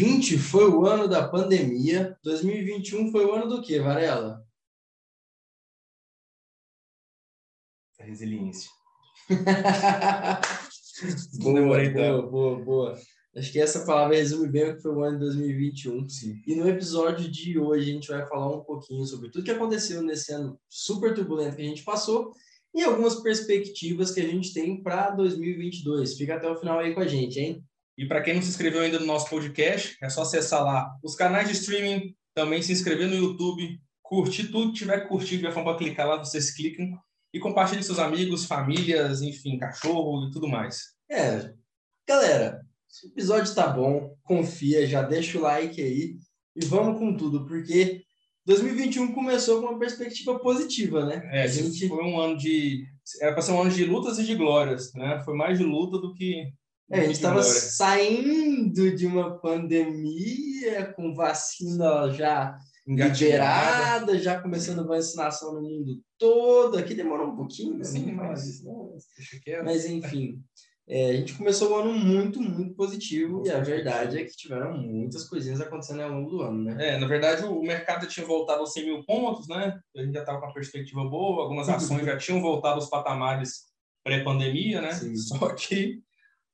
2020 foi o ano da pandemia. 2021 foi o ano do quê, Varela? A resiliência. boa, boa, boa, boa. Acho que essa palavra resume bem o que foi o ano de 2021. Sim. E no episódio de hoje a gente vai falar um pouquinho sobre tudo que aconteceu nesse ano super turbulento que a gente passou e algumas perspectivas que a gente tem para 2022. Fica até o final aí com a gente, hein? E para quem não se inscreveu ainda no nosso podcast, é só acessar lá os canais de streaming, também se inscrever no YouTube, curtir tudo que tiver curtido, tiver para clicar lá, vocês clicam e compartilhem com seus amigos, famílias, enfim, cachorro e tudo mais. É, galera, o episódio está bom, confia, já deixa o like aí e vamos com tudo, porque 2021 começou com uma perspectiva positiva, né? É, a gente foi um ano de era para ser um ano de lutas e de glórias, né? Foi mais de luta do que é, a gente estava saindo de uma pandemia com vacina já liberada, já começando a vacinação no mundo todo. Aqui demorou um pouquinho, né? Sim, mas, mas enfim. É, a gente começou o ano muito, muito positivo e a verdade é que tiveram muitas coisinhas acontecendo ao longo do ano, né? É, na verdade o mercado tinha voltado aos 100 mil pontos, né? A gente já estava com uma perspectiva boa, algumas ações já tinham voltado aos patamares pré-pandemia, né? Sim. Só que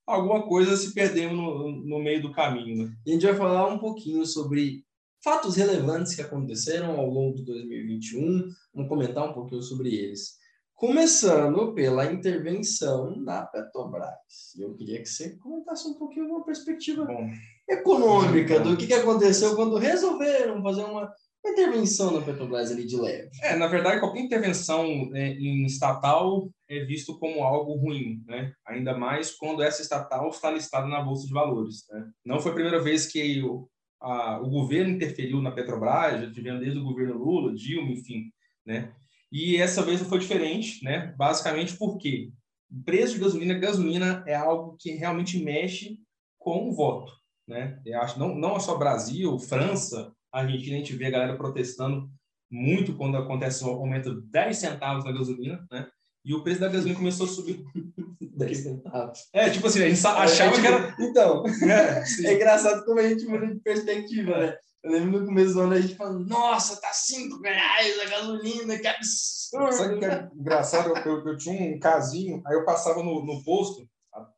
alguma coisa se perdeu no, no meio do caminho. Né? E a gente vai falar um pouquinho sobre fatos relevantes que aconteceram ao longo de 2021, vamos comentar um pouquinho sobre eles. Começando pela intervenção da Petrobras. Eu queria que você comentasse um pouquinho uma perspectiva Bom, econômica do que, que aconteceu quando resolveram fazer uma uma intervenção na Petrobras ali de leve? É, na verdade, qualquer intervenção é, em estatal é visto como algo ruim, né? Ainda mais quando essa estatal está listada na Bolsa de Valores. Né? Não foi a primeira vez que o, a, o governo interferiu na Petrobras, já tivemos desde o governo Lula, Dilma, enfim, né? E essa vez não foi diferente, né? Basicamente porque o preço de gasolina, gasolina é algo que realmente mexe com o voto, né? Eu acho não não é só Brasil, França, Argentina, a gente vê a galera protestando muito quando acontece um aumento de 10 centavos na gasolina, né? E o preço da gasolina começou a subir. 10 centavos. É, tipo assim, a gente achava é, tipo, que era. Então, é, é engraçado como a gente muda de perspectiva, né? Eu lembro no começo do ano a gente falando, nossa, tá 5 reais a gasolina, que absurdo! Sabe o que é engraçado? Eu, eu, eu, tinha um casinho, aí eu passava no, no posto,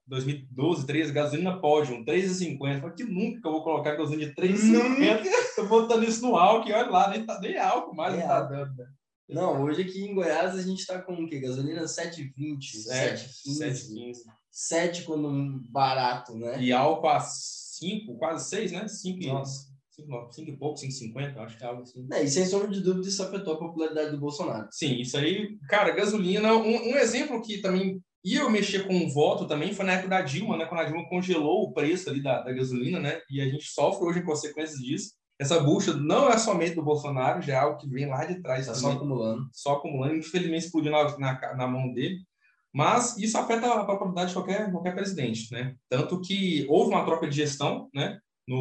2012, 13, gasolina Podium, 3,50. Falei, que nunca eu vou colocar gasolina de 3,50. Tô botando isso no álcool e olha lá, nem, tá, nem álcool mais é não tá dando. Né? Não, hoje aqui em Goiás a gente tá com o quê? Gasolina 7,20, 7,15. 7 quando barato, né? E álcool a 5, quase 6, né? 5 Nossa. 5, 5 e pouco, 5,50, acho que é algo assim. É, e sem sombra de dúvida isso afetou a popularidade do Bolsonaro. Sim, isso aí, cara, gasolina, um, um exemplo que também eu mexer com o voto também foi na época da Dilma, né? Quando a Dilma congelou o preço ali da, da gasolina, né? E a gente sofre hoje em consequências disso. Essa bucha não é somente do Bolsonaro, já é algo que vem lá de trás. Tá só acumulando. Só acumulando. Infelizmente explodiu na, na, na mão dele. Mas isso afeta a popularidade de qualquer, qualquer presidente, né? Tanto que houve uma troca de gestão, né? No,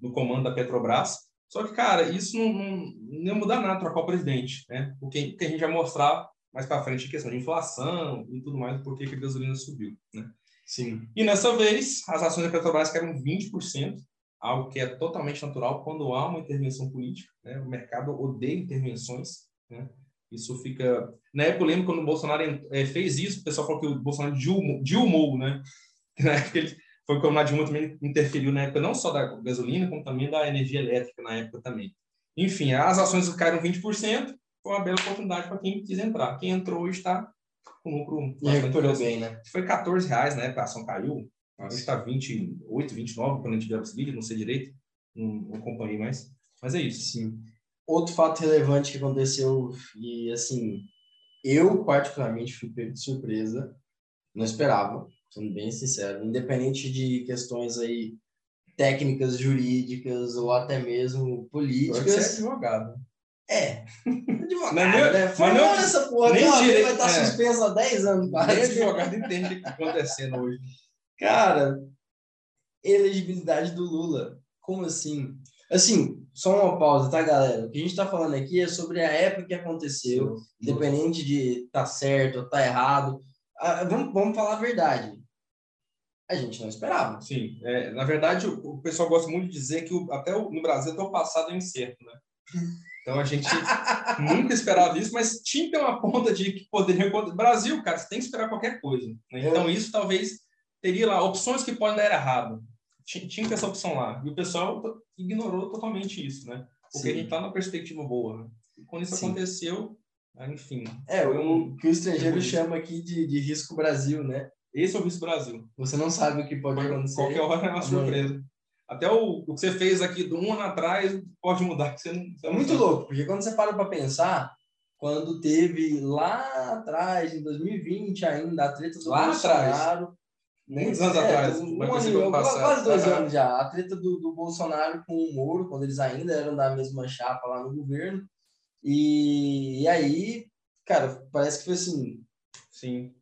no comando da Petrobras. Só que, cara, isso não, não, não ia mudar nada trocar o presidente, né? O que, que a gente vai mostrar mais para frente a questão de inflação e tudo mais, por que a gasolina subiu, né? Sim. E nessa vez, as ações da Petrobras caíram 20%, algo que é totalmente natural quando há uma intervenção política, né? O mercado odeia intervenções, né? Isso fica... Na época, eu lembro quando o Bolsonaro é, fez isso, o pessoal falou que o Bolsonaro dilmou, dilmou né? Na época, ele, foi quando a Dilma também interferiu na época, não só da gasolina, como também da energia elétrica na época também. Enfim, as ações caíram 20%, foi uma bela oportunidade para quem quis entrar. Quem entrou está com lucro. E recuperou bem, né? Foi 14 reais, né? A ação caiu. Agora está 28, 29, quando a gente viu esse vídeo, não sei direito. Não, não acompanhei mais. Mas é isso. Sim. Outro fato relevante que aconteceu, e assim, eu particularmente fui pego de surpresa, não esperava, sendo bem sincero, independente de questões aí técnicas jurídicas ou até mesmo políticas. Pode ser advogado. É. Advogado, é meu, né? Mas não, essa porra nem não, direito, vai estar é. suspenso há 10 anos. Nem advogado entende o que está acontecendo hoje. Cara, elegibilidade do Lula. Como assim? Assim, só uma pausa, tá, galera? O que a gente está falando aqui é sobre a época que aconteceu, independente de tá certo ou tá errado. Ah, vamos, vamos falar a verdade. a gente não esperava. Sim, é, na verdade, o, o, pessoal gosta muito de dizer que o, até o, no Brasil até o passado é incerto, né? Então a gente nunca esperava isso, mas tinha que ter uma ponta de que poderia acontecer. Brasil, cara, você tem que esperar qualquer coisa. Né? Então isso talvez teria lá opções que podem dar errado. Tinha, tinha essa opção lá. E o pessoal ignorou totalmente isso, né? Porque Sim. a gente tá numa perspectiva boa. Né? E quando isso Sim. aconteceu, enfim. É, o que o estrangeiro chama aqui de, de risco Brasil, né? Esse é o risco Brasil. Você não sabe o que pode acontecer. Qualquer hora é uma surpresa. Até o, o que você fez aqui do um ano atrás pode mudar. Você não, você é muito louco, porque quando você para para pensar, quando teve lá atrás, em 2020 ainda, a treta do lá Bolsonaro... Atrás. Muitos anos é, atrás. Um, ano, quase dois anos já. A treta do, do Bolsonaro com o Moro, quando eles ainda eram da mesma chapa lá no governo. E, e aí, cara, parece que foi assim. Sim.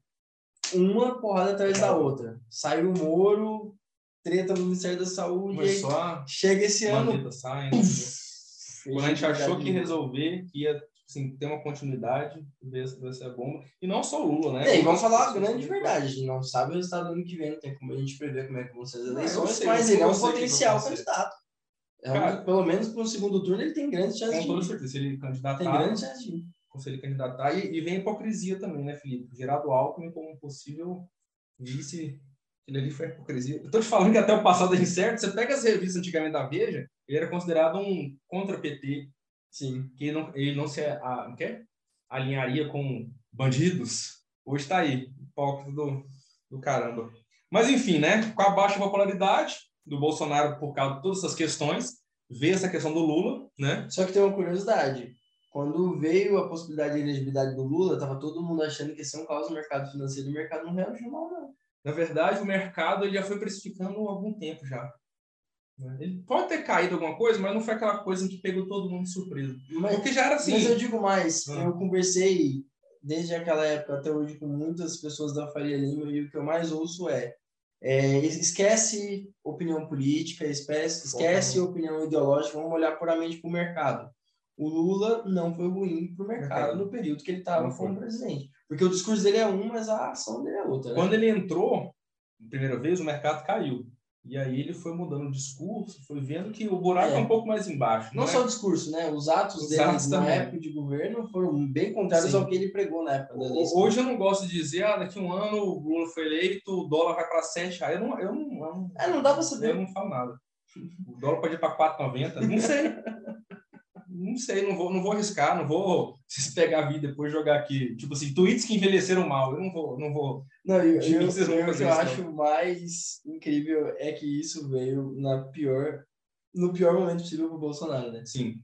Uma porrada atrás da outra. Saiu o Moro, treta no Ministério da Saúde. Começou a chega esse ano. Saindo, quando a gente achou que resolver, que ia assim, ter uma continuidade, ver essa bomba. E não só o Lula, né? É, e vamos falar a grande verdade. A gente não sabe o resultado do ano que vem, não tem como a gente prever como é que vão ser as eleições, sei, mas ele é um potencial candidato. É um, Cara, pelo menos para o segundo turno ele tem grande chance com toda certeza, se ele candidatar. Tem grande chance de se ele candidatar. E, e vem a hipocrisia também, né, Felipe? Gerado Alckmin como possível vice. Ele ali foi hipocrisia. Eu tô te falando que até o passado é incerto. Você pega as revistas antigamente da Veja, ele era considerado um contra-PT. Sim. Que ele não, ele não se a, quê? alinharia com bandidos. Hoje está aí, hipócrita do, do caramba. Mas enfim, né? Com a baixa popularidade, do Bolsonaro por causa de todas essas questões, vê essa questão do Lula, né? Só que tem uma curiosidade. Quando veio a possibilidade de elegibilidade do Lula, estava todo mundo achando que ia ser um caos no mercado financeiro e o mercado não reagiu mal, não. Na verdade, o mercado ele já foi precificando há algum tempo já. Ele pode ter caído alguma coisa, mas não foi aquela coisa que pegou todo mundo de surpresa. Mas, Porque já era assim. Mas eu digo mais, ah. eu conversei desde aquela época até hoje com muitas pessoas da Faria Lima e o que eu mais ouço é é, esquece opinião política, esquece, esquece opinião ideológica, vamos olhar puramente para o mercado. O Lula não foi ruim para o mercado no período que ele estava como presidente. Porque o discurso dele é um, mas a ação dele é outra. Né? Quando ele entrou, primeira vez, o mercado caiu. E aí ele foi mudando o discurso, foi vendo que o buraco é, é um pouco mais embaixo. Não, não é? só o discurso, né? Os atos Os dele atos na também. época de governo foram bem contrários Sim. ao que ele pregou na época. Hoje eu não gosto de dizer, ah, daqui um ano o Lula foi eleito, o dólar vai para 7 reais. Eu não, eu não, eu não, é, não dá para saber. Eu não falo nada. O dólar pode ir para 4,90. Não sei. não sei, não vou, não vou arriscar, não vou se pegar a vida depois jogar aqui. Tipo assim, tweets que envelheceram mal. Eu não vou, não vou. Não, eu, eu, eu, eu o que eu acho mais incrível é que isso veio na pior, no pior momento possível para o Bolsonaro, né? Sim.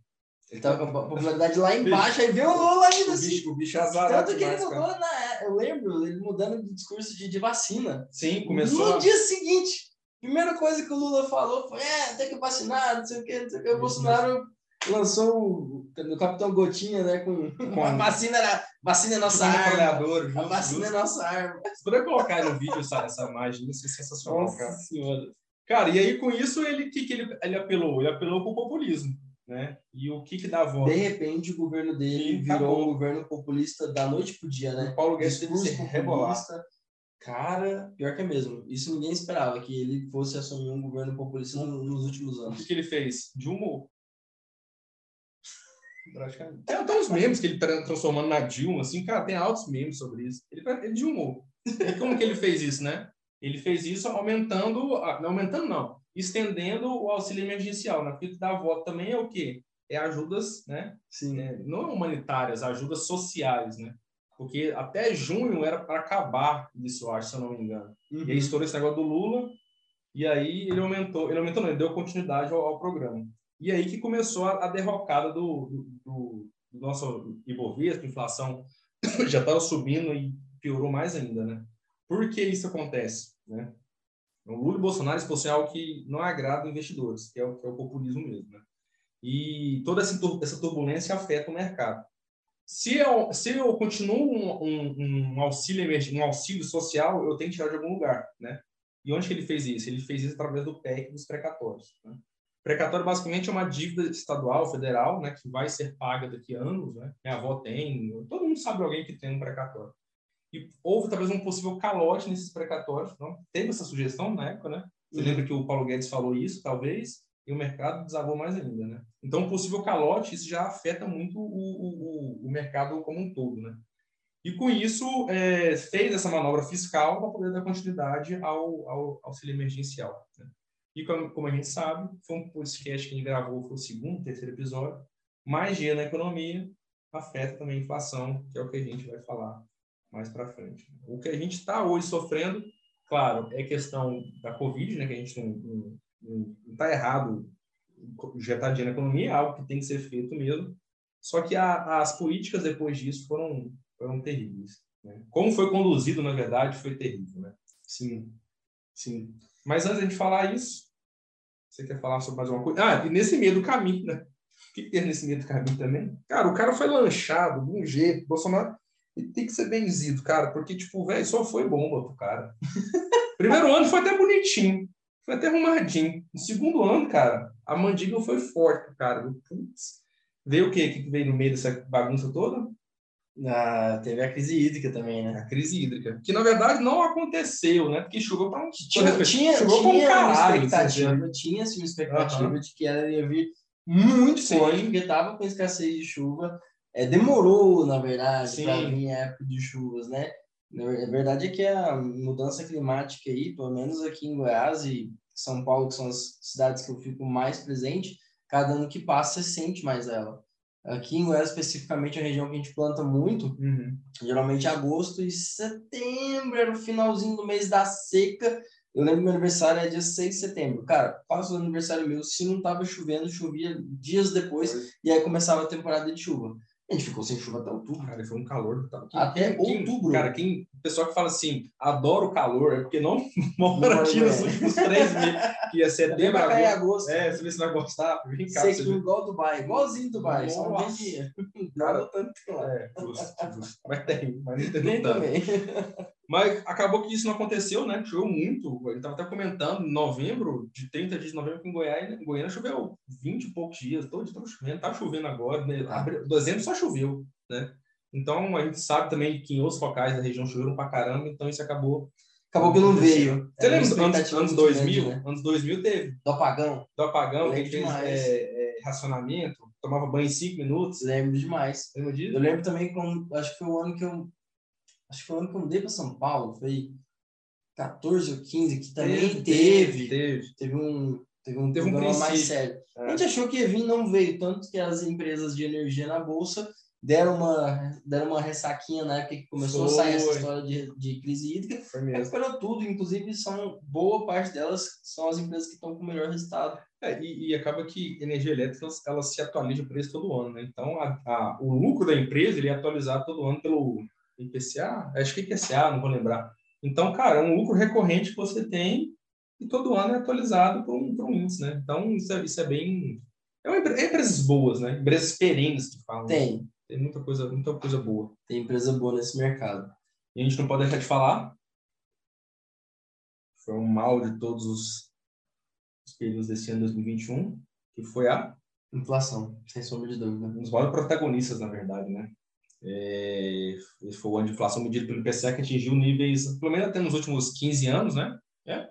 Ele tava com a popularidade lá embaixo, aí veio o Lula ainda assim. Bicho, o bicho azarado. Tanto que ele mudou na. Eu lembro ele mudando de discurso de, de vacina. Sim, começou. No a... dia seguinte, primeira coisa que o Lula falou foi: é, tem que vacinar, não sei o que, não sei o que. O Bolsonaro lançou o, Capitão Gotinha, né? Com, com a vacina, vacina é nossa arma. Junto, a vacina é nossa arma. Você poderia colocar no vídeo essa, essa imagem, isso é sensacional, nossa cara. Senhora. Cara, e aí com isso ele que, que ele, ele apelou? Ele apelou para o populismo. Né? E o que que dá voz? De repente o governo dele virou acabou. um governo populista da noite pro dia, né? O Paulo Guedes teve que ser Cara, pior que é mesmo. Isso ninguém esperava, que ele fosse assumir um governo populista nos últimos anos. O que, que ele fez? De humor praticamente. Tem até uns memes que ele tá transformando na Dilma, assim, cara, tem altos memes sobre isso. Ele, ele dilmou. E como que ele fez isso, né? Ele fez isso aumentando, não aumentando não, estendendo o auxílio emergencial, o que dá voto também é o quê? É ajudas, né? Sim. É, não humanitárias, ajudas sociais, né? Porque até junho era para acabar isso, eu acho, se eu não me engano. Uhum. E aí uhum. estourou esse negócio do Lula, e aí ele aumentou, ele aumentou não, ele deu continuidade ao, ao programa. E aí que começou a, a derrocada do, do, do nosso Ibovespa, inflação já estava subindo e piorou mais ainda, né? Por que isso acontece, né? O Lula e Bolsonaro expulsam algo que não agrada investidores, que é o, que é o populismo mesmo, né? E toda essa turbulência afeta o mercado. Se eu, se eu continuo um, um, um, auxílio um auxílio social, eu tenho que tirar de algum lugar, né? E onde que ele fez isso? Ele fez isso através do PEC dos precatórios. Né? Precatório basicamente é uma dívida estadual, federal, né, que vai ser paga daqui a anos, né? Minha avó tem, todo mundo sabe alguém que tem um precatório. E houve talvez um possível calote nesses precatórios. Não? Teve essa sugestão na época, né? Você uhum. lembra que o Paulo Guedes falou isso, talvez, e o mercado desabou mais ainda, né? Então, um possível calote, isso já afeta muito o, o, o mercado como um todo, né? E com isso, é, fez essa manobra fiscal para poder dar continuidade ao, ao auxílio emergencial. Né? E como, como, a gente sabe, foi um podcast que a gente gravou, foi o segundo, terceiro episódio, mais dinheiro na economia afeta também a inflação, que é o que a gente vai falar mais para frente. O que a gente está hoje sofrendo, claro, é questão da Covid, né, que a gente não está errado injetar dinheiro na economia, é algo que tem que ser feito mesmo. Só que a, as políticas depois disso foram, foram terríveis. Né? Como foi conduzido, na verdade, foi terrível. Né? Sim, sim. Mas antes de falar isso, você quer falar sobre mais uma coisa? Ah, e nesse meio do caminho, né? O que tem nesse meio do caminho também? Cara, o cara foi lanchado de um jeito. Bolsonaro ele tem que ser benzido, cara, porque, tipo, velho, só foi bomba pro cara. Primeiro ano foi até bonitinho, foi até arrumadinho. No segundo ano, cara, a mandíbula foi forte cara. Putz, veio o quê? O que veio no meio dessa bagunça toda? Ah, teve a crise hídrica também, né? A crise hídrica. Que na verdade não aconteceu, né? Porque choveu para um. Tinha, tinha, choveu tinha um caralho, expectativa, tinha sim uma expectativa uhum. de que ela ia vir muito forte, porque estava com escassez de chuva. É, demorou, na verdade, para vir a época de chuvas, né? A verdade é que a mudança climática aí, pelo menos aqui em Goiás e São Paulo, que são as cidades que eu fico mais presente, cada ano que passa você sente mais ela. Aqui em Goiás, especificamente, a região que a gente planta muito, uhum. geralmente agosto e setembro, era o finalzinho do mês da seca. Eu lembro que meu aniversário é dia 6 de setembro. Cara, quase o aniversário meu, se não tava chovendo, chovia dias depois, e aí começava a temporada de chuva. A gente ficou sem chuva até outubro. Cara, foi um calor. Tá? Quem, até quem, outubro. Cara, quem, o pessoal que fala assim, adoro o calor, é porque não mora aqui nos últimos três meses, que é setembro, agosto. agosto. É, você vê se vai gostar. Vem cá. Sei igual Dubai, igualzinho Dubai, Nossa. só não Cara, tanto lá. É, justo, justo. Mas tem, mas não tem tanto. Também. Mas acabou que isso não aconteceu, né? Choveu muito. Ele estava até comentando, em novembro, de 30 dias de novembro, que em Goiânia, em Goiânia choveu 20 e poucos dias. Todo dia estava chovendo, tá chovendo agora. Né? Dezembro só choveu, né? Então, a gente sabe também que em outros locais da região choveram pra caramba, então isso acabou... Acabou que não veio. Você lembra anos, anos 2000? Grande, né? Anos 2000 teve. Do apagão. Do apagão, que fez é, é, racionamento, tomava banho em 5 minutos. Lembro demais. Lembra disso? Eu lembro também, quando, acho que foi o ano que eu acho que foi o ano que eu mudei para São Paulo, foi 14 ou 15, que também teve. Teve, teve, teve um, teve um teve problema um mais sério. É. A gente achou que ia vir, não veio, tanto que as empresas de energia na Bolsa deram uma, deram uma ressaquinha na época que começou foi. a sair essa história de, de crise hídrica. Recuperou tudo, inclusive são boa parte delas são as empresas que estão com o melhor resultado. É, e, e, acaba que energia elétrica ela se atualiza o preço todo ano, né? Então a, a, o lucro da empresa ele é atualizado todo ano pelo IPCA? Acho que IPCA, não vou lembrar. Então, cara, é um lucro recorrente que você tem e todo ano é atualizado para um, um índice, né? Então, isso é, isso é bem... É, uma, é empresas boas, né? Empresas perenes que falam. Tem. Tem muita coisa, muita coisa boa. Tem empresa boa nesse mercado. E a gente não pode deixar de falar. Foi um mal de todos os, os períodos desse ano 2021, que foi a inflação, sem sombra de dúvida. Um dos maiores protagonistas, na verdade, né? É, esse foi o ano de inflação medida pelo IPCA que atingiu níveis, pelo menos até nos últimos 15 anos, né? É,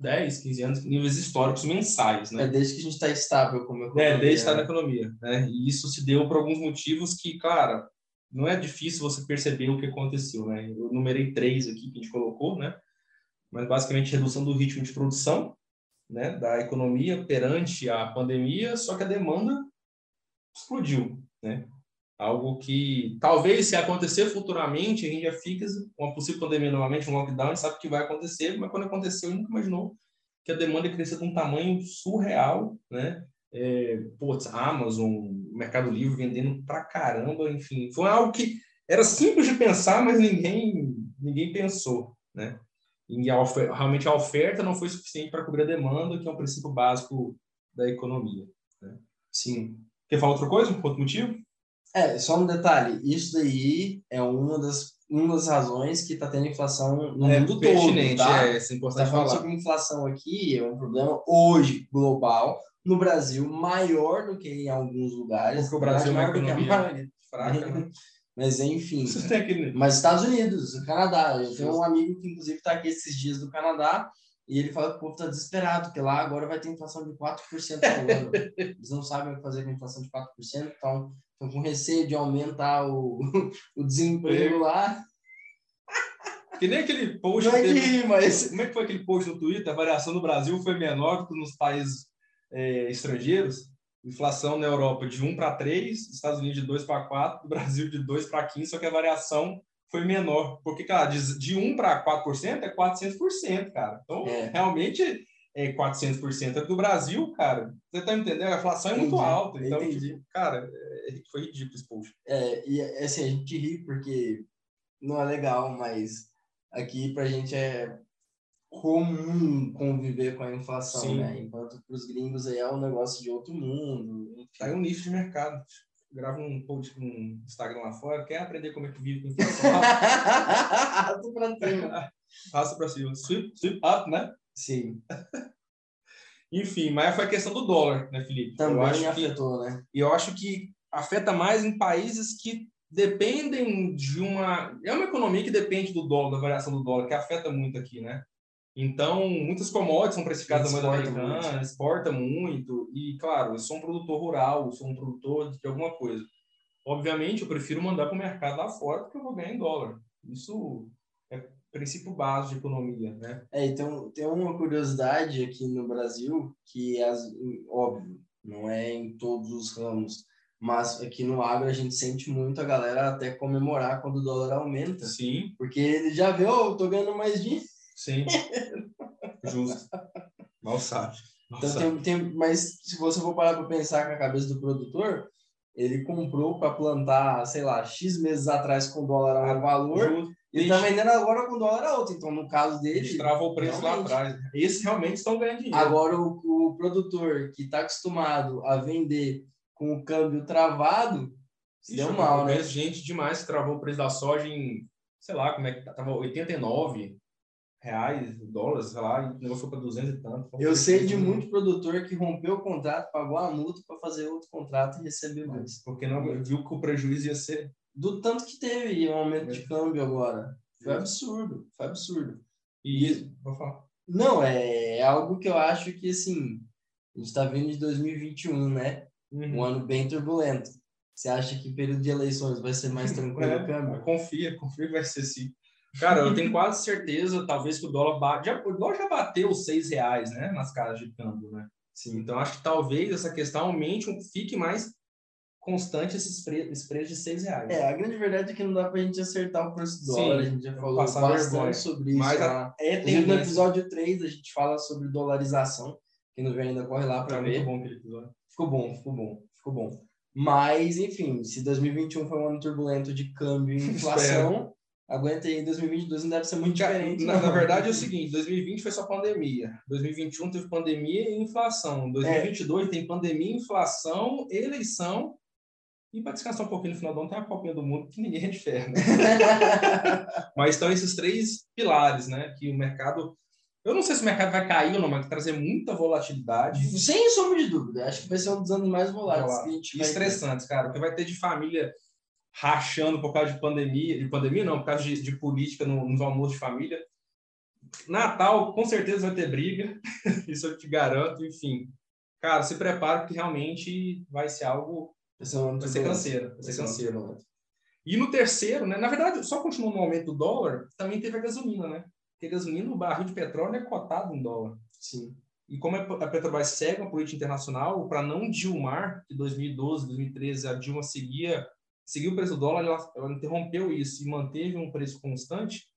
10, 15 anos, níveis históricos mensais, né? É desde que a gente está estável como economia. É, desde estar tá na economia, né? E isso se deu por alguns motivos que, cara, não é difícil você perceber o que aconteceu, né? Eu numerei três aqui que a gente colocou, né? Mas basicamente redução do ritmo de produção, né? Da economia perante a pandemia, só que a demanda explodiu, né? Algo que talvez se acontecer futuramente a gente já fica uma possível pandemia novamente, um lockdown, sabe que vai acontecer, mas quando aconteceu, nunca imaginou que a demanda ia crescer de um tamanho surreal, né? É, putz, Amazon, Mercado Livre vendendo pra caramba, enfim, foi algo que era simples de pensar, mas ninguém ninguém pensou, né? E a oferta, realmente a oferta não foi suficiente para cobrir a demanda, que é um princípio básico da economia. Né? Sim. Quer falar outra coisa? Outro motivo? É, só um detalhe, isso daí é uma das, uma das razões que está tendo inflação no é, mundo todo, tá? É, é importante tá falar. sobre inflação aqui, é um problema hoje global, no Brasil maior do que em alguns lugares. Porque o Brasil é uma economia fraca, né? Mas enfim. Aquele... Mas Estados Unidos, Canadá. Eu tenho um amigo que, inclusive, está aqui esses dias do Canadá e ele fala que o povo está desesperado, porque lá agora vai ter inflação de 4% ao ano. Eles não sabem o que fazer com inflação de 4%, então estão com receio de aumentar o, o desemprego lá. Que nem aquele post. Não é teve- que, mas Como é que foi aquele post no Twitter? A variação no Brasil foi menor do que nos países é, estrangeiros. Inflação na Europa de 1 para 3, Estados Unidos de 2 para 4, Brasil de 2 para 15, só que a variação foi menor. Porque, cara, de, de 1 para 4% é 400%, cara. Então, É. realmente, é 400% é do Brasil, cara. Você tá me entendendo? A inflação é muito Entendi, alta. Então, entendi. tipo, cara, é- foi ridículo esse post. É, e assim, a gente ri porque não é legal, mas aqui pra gente é comum conviver com a inflação, Sim. né? Enquanto pros gringos aí é um negócio de outro mundo. enfim. Tá aí um nicho de mercado. Grava um post no Instagram lá fora, quer aprender como é que vive com inflação? Tô pra cima. Raça pra cima. Sweep, sweep up, né? Sim, Enfim, mas foi a questão do dólar, né, Felipe? também acho que, afetou, né? e eu acho que afeta mais em países que dependem de uma. É uma economia que depende do dólar, da variação do dólar, que afeta muito aqui, né? Então, muitas commodities são precificadas da moeda americana, exporta muito. E, claro, eu sou um produtor rural, eu sou um produtor de alguma coisa. Obviamente, eu prefiro mandar para o mercado lá fora porque eu vou ganhar em dólar. Isso princípio básico de economia, né? É, então tem uma curiosidade aqui no Brasil que, as, óbvio, não é em todos os ramos, mas aqui no agro a gente sente muito a galera até comemorar quando o dólar aumenta, Sim, porque ele já vê, oh, eu tô ganhando mais dinheiro. sim. Justo. Mal sabe. Mal Então, sabe. tem, tem, mas se você for parar para pensar com a cabeça do produtor, ele comprou para plantar, sei lá, X meses atrás com o dólar a um valor Justo. E está vendendo agora com dólar a outro. Então, no caso Eles dele, travam o preço lá realmente. atrás. Esses realmente estão ganhando dinheiro. Agora, o, o produtor que está acostumado a vender com o câmbio travado, se deu eu mal, né? gente demais que travou o preço da soja em, sei lá, como é que tá, tava 89 reais, dólares, sei lá, e o negócio foi para 200 e tanto. Eu sei de muito muito produtor que rompeu o contrato, pagou a multa para fazer outro contrato e receber mais. Porque não viu que o prejuízo ia ser. Do tanto que teve um aumento É. de câmbio agora. Foi absurdo, foi absurdo. E, vou falar. Não, é algo que eu acho que, assim, a gente está vindo de 2021, né? Um Uhum. ano bem turbulento. Você acha que período de eleições vai ser mais tranquilo É, câmbio? confia, confia que vai ser sim. Cara, eu tenho quase certeza, talvez, que o dólar bate. Já, o dólar já bateu os seis reais, né? Nas casas de câmbio, né? Sim. Então, acho que talvez essa questão aumente, um- fique mais constante esses, pre esses preços de seis reais. É, a grande verdade é que não dá pra gente acertar o preço do Sim, dólar. a gente já falou bastante sobre isso. Mas a- é Inclusive, no episódio 3, a gente fala sobre dolarização. Quem não viu ainda, corre lá pra Tá ver. muito bom aquele episódio. Ficou bom, ficou bom, ficou bom. Mas, enfim, se 2021 foi um ano turbulento de câmbio e inflação, aguenta aí 2022 não deve ser muito diferente. Na, na verdade é o seguinte, 2020 foi só pandemia. 2021 teve pandemia e inflação. 2022 tem pandemia, inflação, eleição. E para descansar um pouquinho no final do ano, tem a Copinha do Mundo, que ninguém é de ferro. Né? Mas estão esses três pilares, né? Que o mercado. Eu não sei se o mercado vai cair ou não, mas vai trazer muita volatilidade. Sem sombra de dúvida, acho que vai ser um dos anos mais voláteis que a gente vai ter. estressantes, cara. O que vai ter de família rachando por causa de pandemia, de pandemia não, por causa de, de política no- nos almoços de família. Natal, com certeza vai ter briga, isso eu te garanto, enfim. Cara, se prepara que realmente vai ser algo, Vai ser, ano vai ser canseiro, vai ser turbulento. E no terceiro, né, na verdade, só continuou no aumento do dólar, também teve a gasolina, né? Porque a gasolina, o barril de petróleo é cotado em dólar. Sim. E como a Petrobras segue uma política internacional, para não Dilmar, que 2012, 2013, a Dilma seguia, seguiu o preço do dólar, ela, ela interrompeu isso e manteve um preço constante,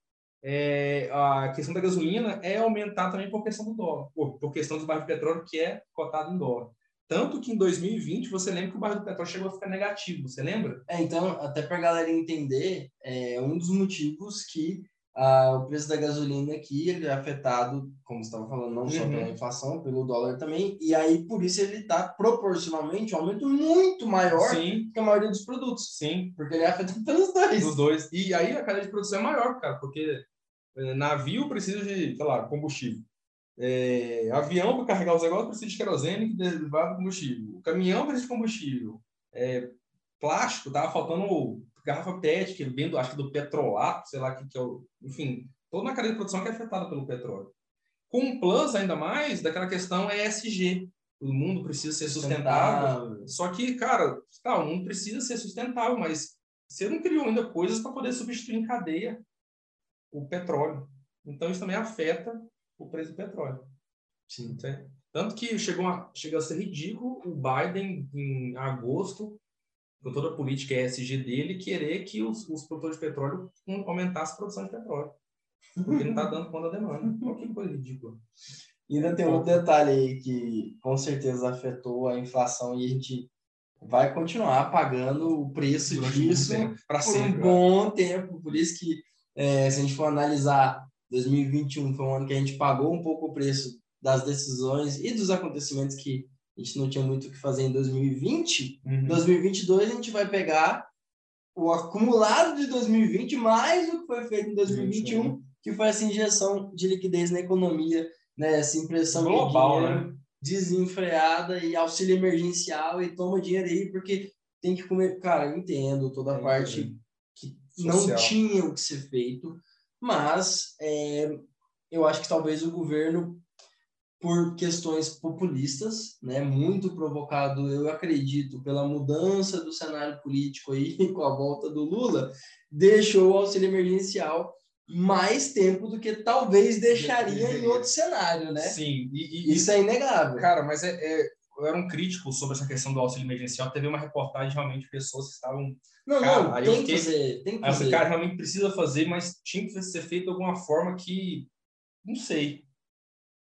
é, a questão da gasolina é aumentar também por questão do dólar, por, por questão do barril de petróleo que é cotado em dólar. Tanto que em 2020, você lembra que o barril do petróleo chegou a ficar negativo, você lembra? É, então, até para a galera entender, é um dos motivos que ah, o preço da gasolina aqui ele é afetado, como você estava falando, não só Uhum. pela inflação, pelo dólar também, e aí por isso ele está proporcionalmente um aumento muito maior Sim, que a maioria dos produtos, sim. porque ele é afetado pelos dois. Dos dois. E aí a cadeia de produção é maior, cara, porque é, navio precisa de, sei lá, combustível. É, avião para carregar os negócios precisa de querosene que derivado do combustível. Caminhão precisa de combustível. É, plástico, tava faltando garrafa PET, que vem do, acho que do petrolato, sei lá que, que é o. Enfim, toda uma cadeia de produção que é afetada pelo petróleo. Com um plus, ainda mais, daquela questão ESG. O mundo precisa ser sustentável. sustentável. Só que, cara, tá, o mundo precisa ser sustentável, mas você não criou ainda coisas para poder substituir em cadeia o petróleo. Então, isso também afeta o preço do petróleo. Sim. Tanto que chegou a, chegou a ser ridículo o Biden, em agosto, com toda a política ESG dele, querer que os, os produtores de petróleo aumentassem a produção de petróleo. Porque não está dando conta da demanda. Olha que coisa ridícula. E ainda tem outro detalhe aí que com certeza afetou a inflação e a gente vai continuar pagando o preço disso para um bom tempo. Por isso que, é, se a gente for analisar 2021, foi um ano que a gente pagou um pouco o preço das decisões e dos acontecimentos que a gente não tinha muito o que fazer em 2020. Uhum. 2022 a gente vai pegar o acumulado de 2020 mais o que foi feito em 2021, uhum. que foi essa injeção de liquidez na economia, né? essa impressão global, né? desenfreada e auxílio emergencial e toma dinheiro aí porque tem que comer. Cara, eu entendo toda a parte que Social. não tinha o que ser feito, mas é, eu acho que talvez o governo por questões populistas, né, muito provocado, eu acredito, pela mudança do cenário político aí com a volta do Lula, deixou o auxílio emergencial mais tempo do que talvez deixaria em outro cenário, né? Sim, e, e isso é inegável. Cara, mas é, é, eu era um crítico sobre essa questão do auxílio emergencial. Teve uma reportagem realmente de pessoas que estavam. Não, cara, não, tem fiquei, que fazer, tem que fazer. Cara, realmente precisa fazer, mas tinha que ser feito de alguma forma que, não sei,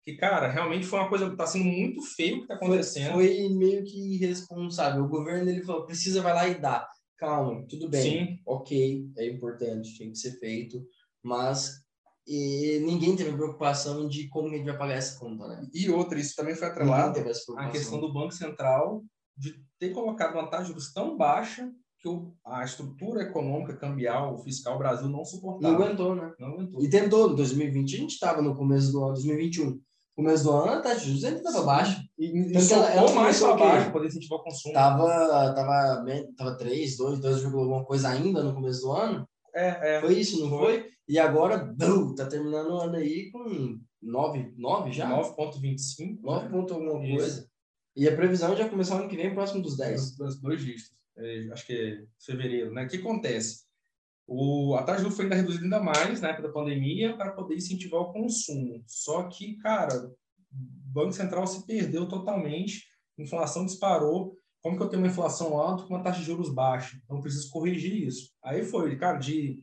que, cara, realmente foi uma coisa que tá sendo muito feio o que tá acontecendo. Foi, foi, meio que irresponsável. O governo, ele falou, precisa, vai lá e dá. Calma, tudo bem. Sim. Ok, é importante, tem que ser feito. Mas e ninguém teve preocupação de como a gente vai pagar essa conta, né? E outra, isso também foi atrelado à questão do Banco Central de ter colocado uma taxa de juros tão baixa que a estrutura econômica, cambial, fiscal, Brasil não suportava. Não aguentou, né? Não aguentou. E tentou, em 2020 a gente estava no começo do ano, 2021 começo do ano, a taxa de juros ainda estava baixa. E, e ela, ela mais para baixo poder incentivar o consumo. Tava, tava, tava 3, 2, 2, alguma coisa ainda no começo do ano. É, é. Foi isso, não foi? foi? E agora, bum, tá terminando o ano aí com 9, 9 já? 9,25. 9 ponto alguma isso. coisa. E a previsão é já começar ano que vem, próximo dos 10. Dos dois dígitos. É, acho que é fevereiro, né? O que acontece? O, a taxa de juros foi ainda reduzida ainda mais na época da pandemia para poder incentivar o consumo. Só que, cara, o Banco Central se perdeu totalmente, inflação disparou. Como que eu tenho uma inflação alta com uma taxa de juros baixa? Então, preciso corrigir isso. Aí foi, cara, de...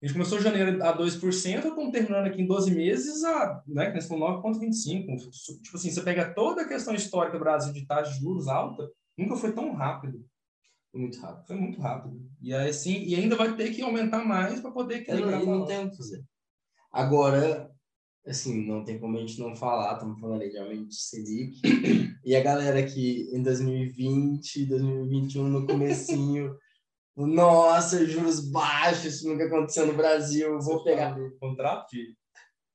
A gente começou em janeiro a 2%, estamos terminando aqui em 12 meses a, né, que 9,25%. Tipo assim, você pega toda a questão histórica do Brasil de taxa de juros alta, nunca foi tão rápido. Foi muito rápido. Foi muito rápido. E aí, assim, e ainda vai ter que aumentar mais para poder equilibrar. Não, não tem o que fazer. Agora, assim, não tem como a gente não falar, estamos falando aí de aumento de Selic. e a galera que em 2020, 2021, no comecinho, nossa, juros baixos, isso nunca aconteceu no Brasil, vou pegar... Contrato de...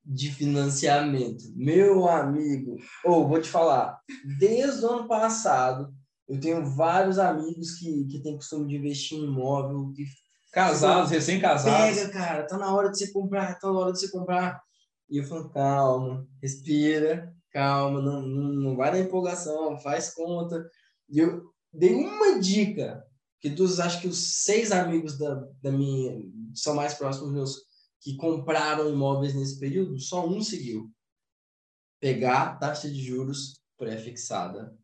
de financiamento. Meu amigo, ou oh, vou te falar, desde o ano passado, eu tenho vários amigos que, que têm costume de investir em imóvel. Que, casados, recém-casados. Pega, cara, tá na hora de você comprar, tá na hora de você comprar. E eu falo, calma, respira, calma, não, não, não vai na empolgação, faz conta. E eu dei uma dica, que dos, acho que os seis amigos da, da minha, são mais próximos meus, que compraram imóveis nesse período, só um seguiu. Pegar taxa de juros pré-fixada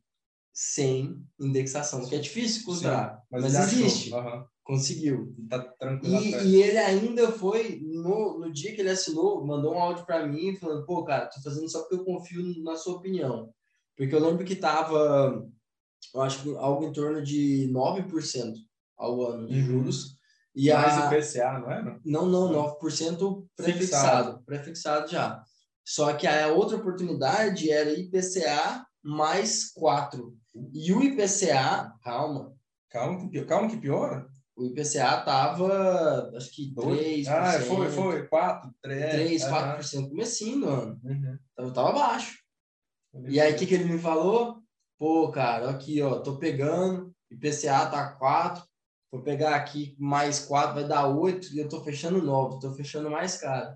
sem indexação, que é difícil encontrar, mas, mas existe. Uhum. Conseguiu. Tá tranquilo. E, e, ele ainda foi, no, no dia que ele assinou, mandou um áudio para mim falando: pô, cara, tô fazendo só porque eu confio na sua opinião. Porque eu lembro que tava, eu acho que algo em torno de 9% ao ano de uhum. juros. E Mais a... IPCA, não é? Não, não, 9% prefixado, prefixado já. Só que a outra oportunidade era IPCA mais 4. E o IPCA, calma. Calma que, calma que piora. O IPCA tava, acho que 3%. Ah, foi, foi. 4, 3. 3, 4%. Comecinho do ano. Uhum. Então, tava baixo. E aí, o que, que ele me falou? Pô, cara, aqui, ó, tô pegando, IPCA tá 4, vou pegar aqui mais quatro, vai dar oito, e eu tô fechando nove, tô fechando mais caro.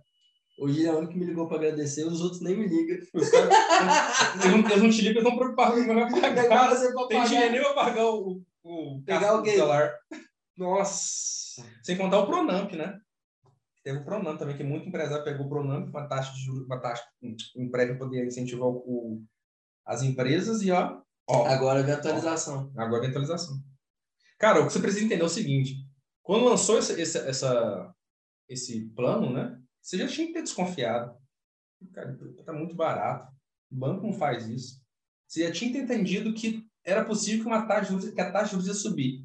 Hoje é o único que me ligou para agradecer, os outros nem me ligam. Os caras, eles, não, eles não te ligam, estão preocupados com vai pagar. Tem dinheiro nem para pagar o, o pegar o celular. Nossa! Sem contar o Pronamp, né? Teve o Pronamp também, que muito empresário pegou o Pronamp, uma taxa de juros, uma taxa, um empréstimo poder incentivar o, o, as empresas e ó, ó. Agora vem a atualização. Ó, agora vem a atualização. Cara, o que você precisa entender é o seguinte: quando lançou esse, esse, essa, esse plano, né? Você já tinha que ter desconfiado. Cara, tá muito barato. O banco não faz isso. Você já tinha que ter entendido que era possível que, uma taxa de que a taxa de juros ia subir.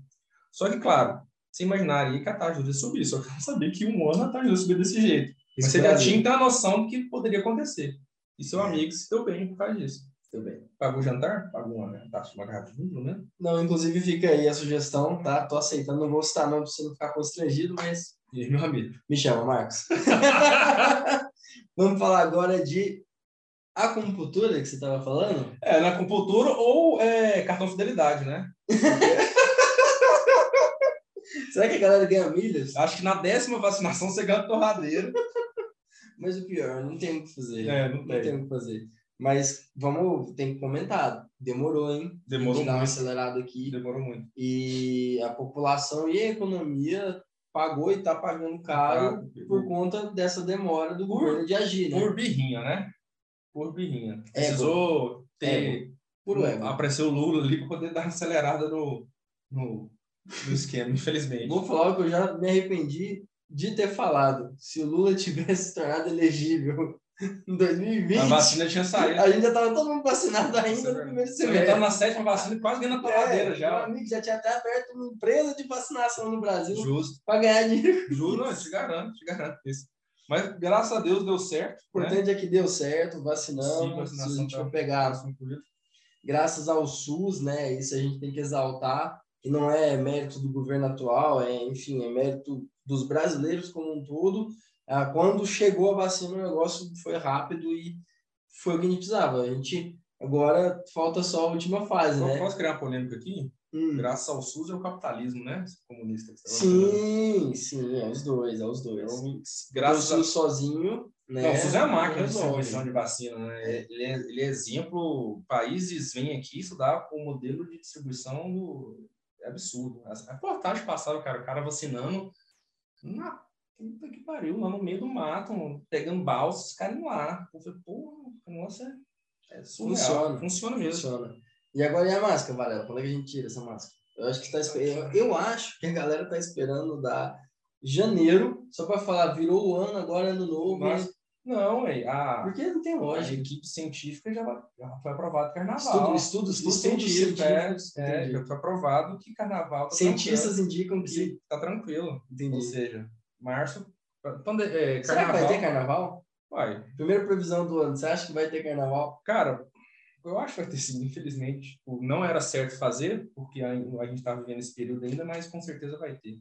Só que, claro, você imaginaria que a taxa de juros ia subir. Só que não sabia que um ano a taxa de juros ia subir desse jeito. Mas você já tinha que ter a noção do que poderia acontecer. E seu amigo se deu bem por causa disso. Deu bem. Pagou jantar? Pagou uma né? taxa, uma garrafa de vinho, né? Não, inclusive fica aí a sugestão, tá? Tô aceitando, não vou citar não, pra você não ficar constrangido, mas e aí, meu amigo? Me chama, Marcos. Vamos falar agora de acupuntura que você estava falando? É, na acupuntura ou é, cartão fidelidade, né? Será que a galera ganha milhas? Acho que na décima vacinação você ganha torradeiro. Mas o pior, não tem o que fazer. É, não tem. Não tem o que fazer. Mas vamos, tem que comentar. Demorou, hein? Demorou muito. Dar uma acelerada aqui. Demorou muito. E a população e a economia pagou e está pagando caro ah, por conta dessa demora do governo de agir. Né? Por birrinha, né? Por birrinha. Precisou ter. Por ego. Apareceu o Lula ali para poder dar uma acelerada no, no, no esquema, infelizmente. Vou falar que eu já me arrependi de ter falado. Se o Lula tivesse se tornado elegível em 2020. A vacina tinha saído. A gente já estava todo mundo vacinado ainda no primeiro semestre. Já estava na sétima vacina e quase ganhando a torradeira é, já. Meu amigo já tinha até aberto uma empresa de vacinação no Brasil. Justo. Para ganhar dinheiro. Justo, não, te garanto, te garanto isso. Mas graças a Deus deu certo. O importante né? é que deu certo, vacinamos. Sim, vacinação se a gente tá, for pegar. Graças ao SUS, né? Isso a gente tem que exaltar. Que não é mérito do governo atual, é, enfim, é mérito dos brasileiros como um todo quando chegou a vacina, o negócio foi rápido e foi o que a gente precisava. A gente agora falta só a última fase, né? Posso criar uma polêmica aqui? Hum. Graças ao SUS é o capitalismo, né? Comunista. Que tá sim, sim, é os dois, é os dois. Então, graças ao SUS a... sozinho, né? Não, o SUS é a máquina de distribuição de vacina, né? É. Ele, é, ele é exemplo. Países vêm aqui estudar o modelo de distribuição do é absurdo. A reportagem passada, cara, o cara vacinando na puta que pariu, lá no meio do mato, pegando balsa, os caras lá. Eu falei, porra, nossa, é surreal. Funciona. Funciona mesmo. Funciona. E agora e a máscara, Valéria? Quando é que a gente tira essa máscara? Eu acho que tá eu, eu acho que a galera tá esperando dar janeiro, só para falar, virou o ano, agora é ano novo. Mas, não, é, a, porque não tem lógica. A equipe científica já, já foi aprovado carnaval. Estudo, estudo, estudo científico. É, é, já foi aprovado que carnaval. Tá Cientistas indicam que. Tá tranquilo. Entendi. Ou seja, março. Quando, é, Será que vai ter carnaval? Vai. Primeira previsão do ano, você acha que vai ter carnaval? Cara, eu acho que vai ter sim, infelizmente. Tipo, não era certo fazer, porque a, a gente estava vivendo esse período ainda, mas com certeza vai ter.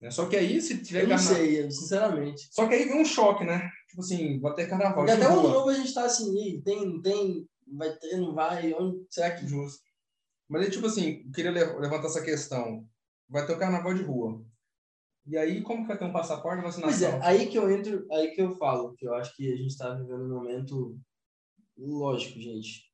Né? Só que aí, se tiver eu não carnaval... sei, sinceramente. Só que aí vem um choque, né? Tipo assim, vai ter carnaval. Porque até o novo a gente tá assim, tem, não tem, vai ter, não vai, onde será que justo? Mas aí, tipo assim, eu queria levantar essa questão. Vai ter o carnaval de rua. E aí, como que vai ter um passaporte vacinação? Pois é, aí que eu entro, aí que eu falo, que eu acho que a gente está vivendo um momento lógico, gente.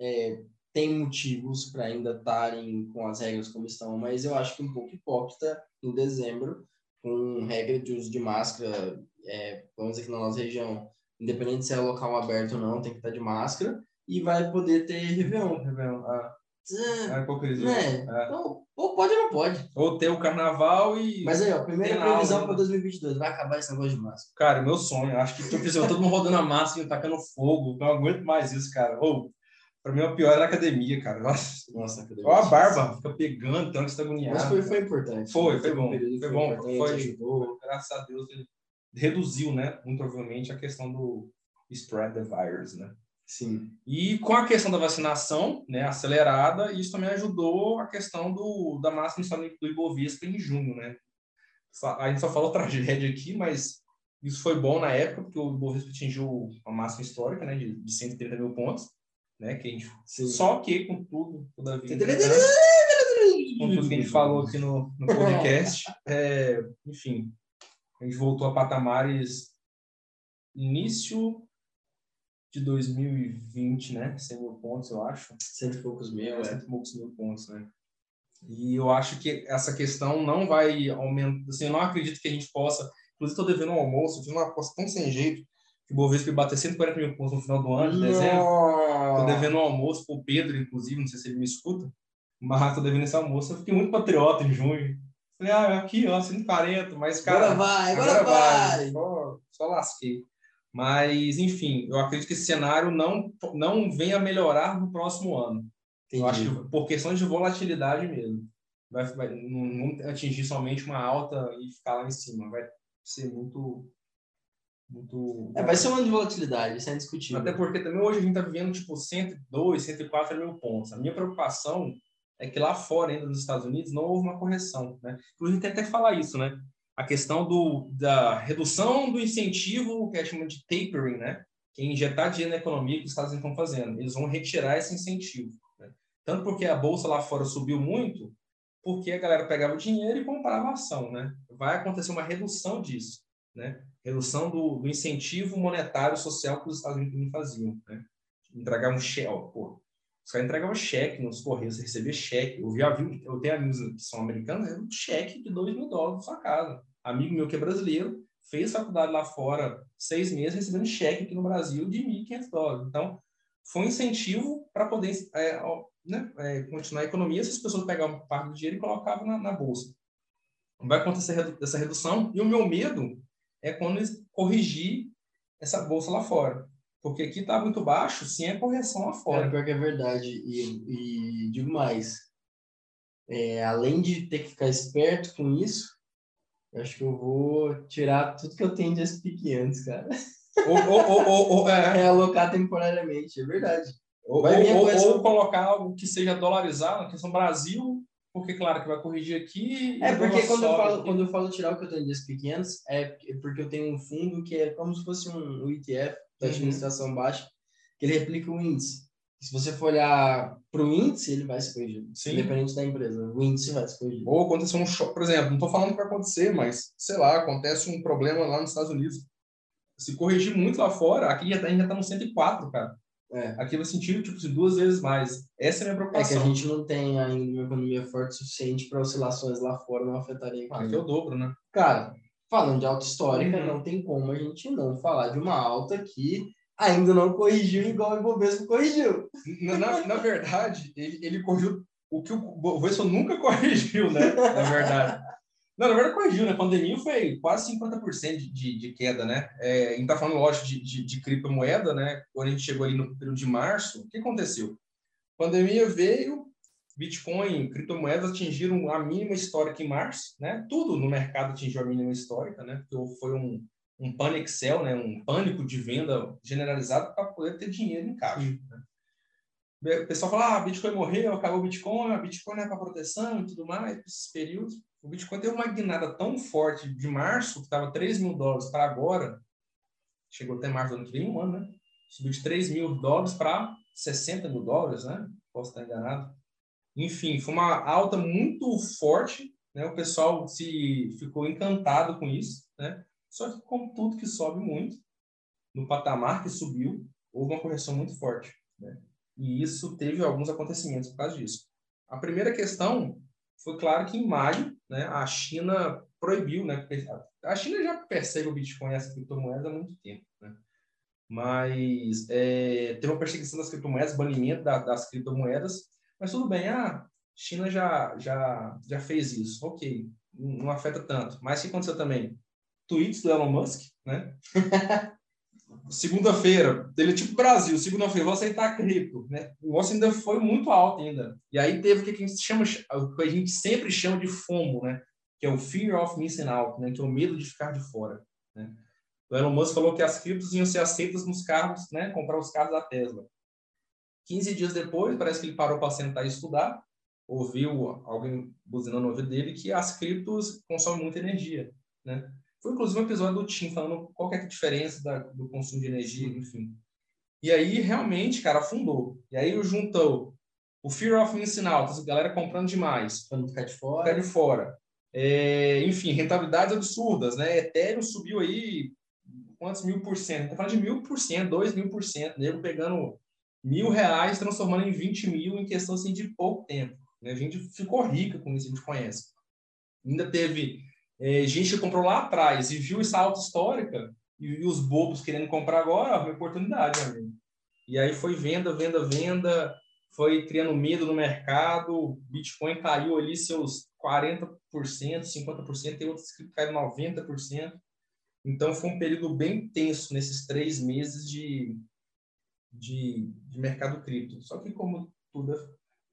É, tem motivos para ainda estarem com as regras como estão, mas eu acho que um pouco hipócrita em dezembro, com regra de uso de máscara, é, vamos dizer que na nossa região, independente se é local aberto ou não, tem que estar de máscara, e vai poder ter Réveillon. Réveillon. Ah. É, é hipocrisia. Né? É. Então, ou pode ou não pode. Ou ter o carnaval e. Mas aí, ó, primeira previsão para 2022. Vai acabar esse negócio de máscara. Cara, meu sonho. Acho que tipo, todo mundo rodando a máscara e tacando fogo. Não aguento mais isso, cara. Ou, pra mim, o pior era a academia, cara. Nossa, Nossa academia. A barba fica pegando, tanto que você tá agoniado. Mas foi, foi importante. Foi, foi, bom. Foi, foi bom. Foi, ajudou. Graças a Deus, ele reduziu, né? Muito provavelmente a questão do spread the virus, né? Sim. E com a questão da vacinação né, acelerada, isso também ajudou a questão do, da máxima do Ibovespa em junho. Né? A gente só falou tragédia aqui, mas isso foi bom na época, porque o Ibovespa atingiu a máxima histórica né, de, de 130 mil pontos. Né, que a gente, só que, com tudo, todavia. com tudo que a gente falou aqui no, no podcast. É, enfim, a gente voltou a patamares início de 2020, né? 100 mil pontos, eu acho. Cento e poucos mil, é. Cento e poucos mil pontos, né? E eu acho que essa questão não vai aumentar. Assim, eu não acredito que a gente possa. Inclusive, estou devendo um almoço, fiz uma aposta tão sem jeito que o Bovespa bater 140 mil pontos no final do ano, de dezembro. Estou devendo um almoço para o Pedro, inclusive, não sei se ele me escuta, mas estou devendo esse almoço. Eu fiquei muito patriota em junho. Falei, ah, aqui, ó, 140, mas, cara. Agora vai, agora, agora vai. vai. Só, só lasquei. Mas, enfim, eu acredito que esse cenário não, não venha a melhorar no próximo ano. Entendi. Eu acho que por questões de volatilidade mesmo. Vai, vai não, não, atingir somente uma alta e ficar lá em cima. Vai ser muito. muito... É, vai ser um ano de volatilidade, isso é indiscutível. Até porque também hoje a gente está vivendo tipo 102, 104 mil pontos. A minha preocupação é que lá fora, ainda nos Estados Unidos, não houve uma correção. Né? Inclusive, tem até que falar isso, né? A questão do, da redução do incentivo, que é chamado de tapering, né? que é injetar dinheiro na economia que os Estados Unidos estão fazendo. Eles vão retirar esse incentivo. Né? Tanto porque a bolsa lá fora subiu muito, porque a galera pegava o dinheiro e comprava a ação. Né? Vai acontecer uma redução disso. Né? Redução do, do incentivo monetário social que os Estados Unidos faziam. Né? Entregar um cheque. Pô, os caras entregavam cheque nos correios, você recebia cheque. Eu já vi, eu tenho amigos que são americanos, é um cheque de 2 mil dólares na sua casa amigo meu que é brasileiro, fez faculdade lá fora seis meses, recebendo cheque aqui no Brasil de 1.500 dólares. Então, foi um incentivo para poder é, né, é, continuar a economia se as pessoas pegavam parte do dinheiro e colocavam na, na, bolsa. Vai acontecer essa redução, e o meu medo é quando corrigir essa bolsa lá fora. Porque aqui está muito baixo, sim é correção lá fora. É, pior que é verdade. E, e digo mais, é, além de ter que ficar esperto com isso, eu acho que eu vou tirar tudo que eu tenho de SP500, cara. Ou, ou, ou, ou é. é alocar temporariamente, é verdade. Ou, ou, colocar algo que seja dolarizado, na questão Brasil, porque, claro, que vai corrigir aqui. É, porque quando eu, falo, quando eu falo tirar o que eu tenho de SP500, é porque eu tenho um fundo que é como se fosse um ETF da uhum. administração baixa, que ele replica o índice se você for olhar para o índice, ele vai se corrigir. Sim. Independente da empresa. O índice vai se corrigir. Ou acontecer um choque, por exemplo, não estou falando que vai acontecer, mas, sei lá, acontece um problema lá nos Estados Unidos. Se corrigir muito lá fora, aqui já está tá no 104, cara. É. Aqui vai sentir tipo, duas vezes mais. Essa é a minha preocupação. É que a gente não tem ainda uma economia forte o suficiente para oscilações lá fora não afetarem aqui. Aqui é o dobro, né? Cara, falando de alta histórica, uhum. não tem como a gente não falar de uma alta que ainda não corrigiu igual o Ibovespa corrigiu. Na, na, na verdade, ele, ele corrigiu o que o Ibovespa nunca corrigiu, né? Na verdade. Não, na verdade corrigiu, né? A pandemia foi quase 50% de, de, queda, né? É, a gente tá falando, lógico, de, de, de criptomoeda, né? Quando a gente chegou ali no período de março, o que aconteceu? A pandemia veio, Bitcoin, criptomoedas atingiram a mínima histórica em março, né? Tudo no mercado atingiu a mínima histórica, né? Porque foi um, um panic sell, né, um pânico de venda generalizado para poder ter dinheiro em caixa. Né? O pessoal fala, ah, Bitcoin morreu, acabou o Bitcoin, a Bitcoin é para proteção e tudo mais, esses períodos. O Bitcoin teve uma guinada tão forte de março, que estava 3 mil dólares para agora, chegou até março do ano que vem, um ano, né? Subiu de 3 mil dólares para 60 mil dólares, né? Posso estar enganado. Enfim, foi uma alta muito forte, né? O pessoal se ficou encantado com isso, né? Só que, como tudo que sobe muito, no patamar que subiu, houve uma correção muito forte. Né? E isso teve alguns acontecimentos por causa disso. A primeira questão foi, claro, que em maio né, a China proibiu, né, a China já persegue o Bitcoin e as criptomoedas há muito tempo, né? mas é, teve uma perseguição das criptomoedas, banimento da, das criptomoedas, mas tudo bem, a China já, já, já fez isso, ok, não afeta tanto. Mas o que aconteceu também? tweets do Elon Musk, né? Segunda-feira, ele é tipo Brasil, segunda-feira, vou aceitar cripto, né? O negócio ainda foi muito alto ainda. E aí teve o que a gente chama, o que a gente sempre chama de FOMO, né? Que é o Fear of Missing Out, né? Que é o medo de ficar de fora, né? O Elon Musk falou que as criptos iam ser aceitas nos carros, né? Comprar os carros da Tesla. 15 dias depois, parece que ele parou para sentar e estudar, ouviu alguém buzinando no ouvido dele que as criptos consomem muita energia, né? Foi inclusive um episódio do Tim falando qual é a diferença da, do consumo de energia, enfim. E aí realmente, cara, afundou. E aí juntou o Fear of Missing Out, a galera comprando demais. Para não ficar de fora. Ficar de fora. É, enfim, rentabilidades absurdas, né? Ethereum subiu aí quantos mil por cento? Tá falando de mil por cento, dois mil por cento, nego pegando mil reais, transformando em 20 mil em questão assim, de pouco tempo. Né? A gente ficou rica com isso, a gente conhece. Ainda teve é, gente que comprou lá atrás e viu essa alta histórica e, e os bobos querendo comprar agora, uma oportunidade, amigo. E aí foi venda, venda, venda, foi criando medo no mercado, Bitcoin caiu ali seus 40%, 50%, tem outros que caíram 90%. Então foi um período bem tenso nesses três meses de, de, de mercado cripto. Só que como tudo, é,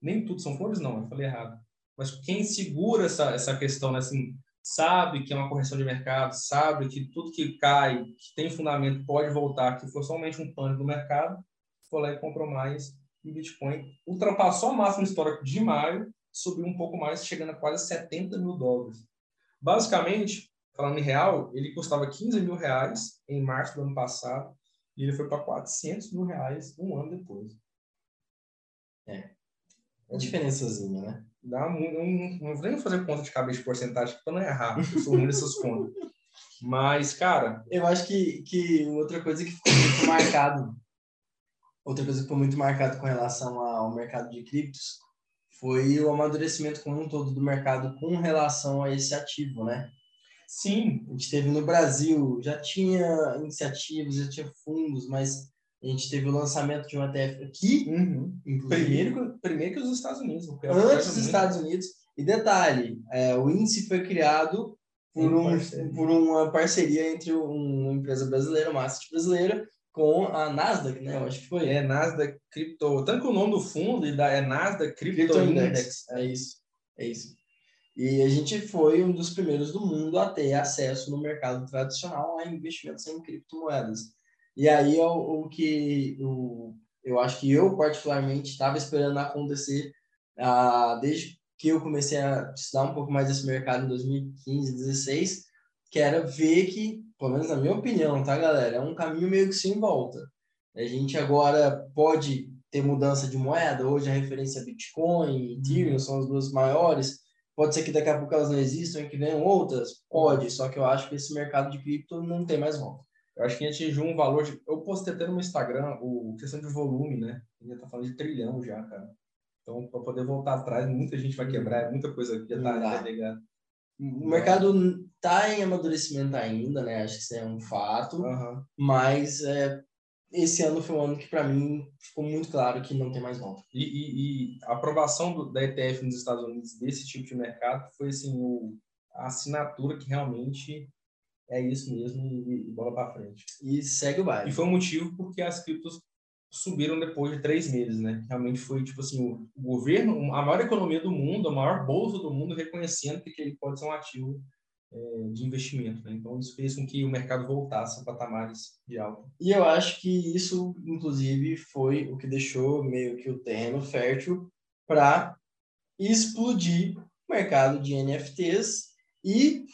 nem tudo são flores, não, eu falei errado. Mas quem segura essa, essa questão, né, assim, sabe que é uma correção de mercado, sabe que tudo que cai, que tem fundamento, pode voltar, que foi somente um pânico do mercado, foi lá e comprou mais e Bitcoin ultrapassou a máxima histórica de maio, subiu um pouco mais, chegando a quase 70 mil dólares. Basicamente, falando em real, ele custava 15 mil reais em março do ano passado e ele foi para 400 mil reais um ano depois. É. Uma diferençazinha, né? Dá um, não vou nem fazer conta de cabeça de porcentagem para não errar, eu sou ruim nessas contas. Mas, cara. Eu acho que, que outra coisa que ficou muito marcado, outra coisa que ficou muito marcado com relação ao mercado de criptos foi o amadurecimento como um todo do mercado com relação a esse ativo, né? Sim. A gente teve no Brasil, já tinha iniciativas, já tinha fundos, mas a gente teve o lançamento de um ETF aqui, uhum. primeiro, primeiro que os Estados Unidos. Antes dos Estados Unidos. E detalhe, é, o índice foi criado por, um, por uma parceria entre uma empresa brasileira, uma asset brasileira, com a Nasdaq, né? Eu acho que foi. É, Nasdaq Crypto. Tanto que o nome do fundo é Nasdaq Crypto, Crypto Index. Index. É isso. É isso. E a gente foi um dos primeiros do mundo a ter acesso no mercado tradicional a investimentos em criptomoedas. E aí o, o que o, eu acho que eu, particularmente, estava esperando acontecer ah, desde que eu comecei a estudar um pouco mais desse mercado em 2015, 2016, que era ver que, pelo menos na minha opinião, tá, galera, é um caminho meio que sem volta. A gente agora pode ter mudança de moeda, hoje a referência é Bitcoin, Ethereum são as duas maiores, Pode ser que daqui a pouco elas não existam e que venham outras? Pode, só que eu acho que esse mercado de cripto não tem mais volta. Eu acho que atingiu um valor de. Eu postei até no meu Instagram o questão de volume, né? A gente tá falando de trilhão já, cara. Então, para poder voltar atrás, muita gente vai quebrar, muita coisa já tá ligado. O mercado tá em amadurecimento ainda, né? Acho que isso é um fato. Uhum. Mas é, esse ano foi um ano que, para mim, ficou muito claro que não tem mais volta. E, e, e, a aprovação do, da ETF nos Estados Unidos desse tipo de mercado foi assim, o, a assinatura que realmente é isso mesmo e, e bola para frente. E segue o baile. E foi um motivo porque as criptos subiram depois de três meses, né? Realmente foi, tipo assim, o, governo, a maior economia do mundo, a maior bolsa do mundo reconhecendo que ele pode ser um ativo de investimento. Né? Então, isso fez com que o mercado voltasse a patamares de alta. E eu acho que isso, inclusive, foi o que deixou meio que o terreno fértil para explodir o mercado de NFTs e,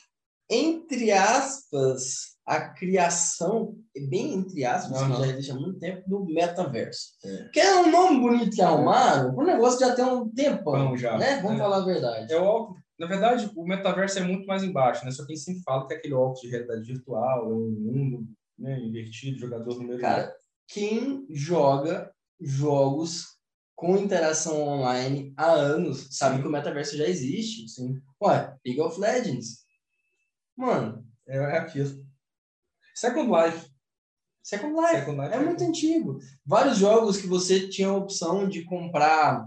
entre aspas, a criação, bem entre aspas, uhum. que já existe há muito tempo, do metaverso. É. Que é um nome bonito que arrumaram, o negócio já tem um tempo, Vamos já. né? Vamos é. falar a verdade. É óbvio na verdade, o metaverso é muito mais embaixo, né? Só quem sempre fala que é aquele óculos de realidade virtual, é um mundo né, invertido, jogador número Cara, quem joga jogos com interação online há anos sabe Sim. que o metaverso já existe. Sim. Ué, League of Legends. Mano, é, é aquilo. Second Life. Second Life. Second Life é, é muito antigo. Vários jogos que você tinha a opção de comprar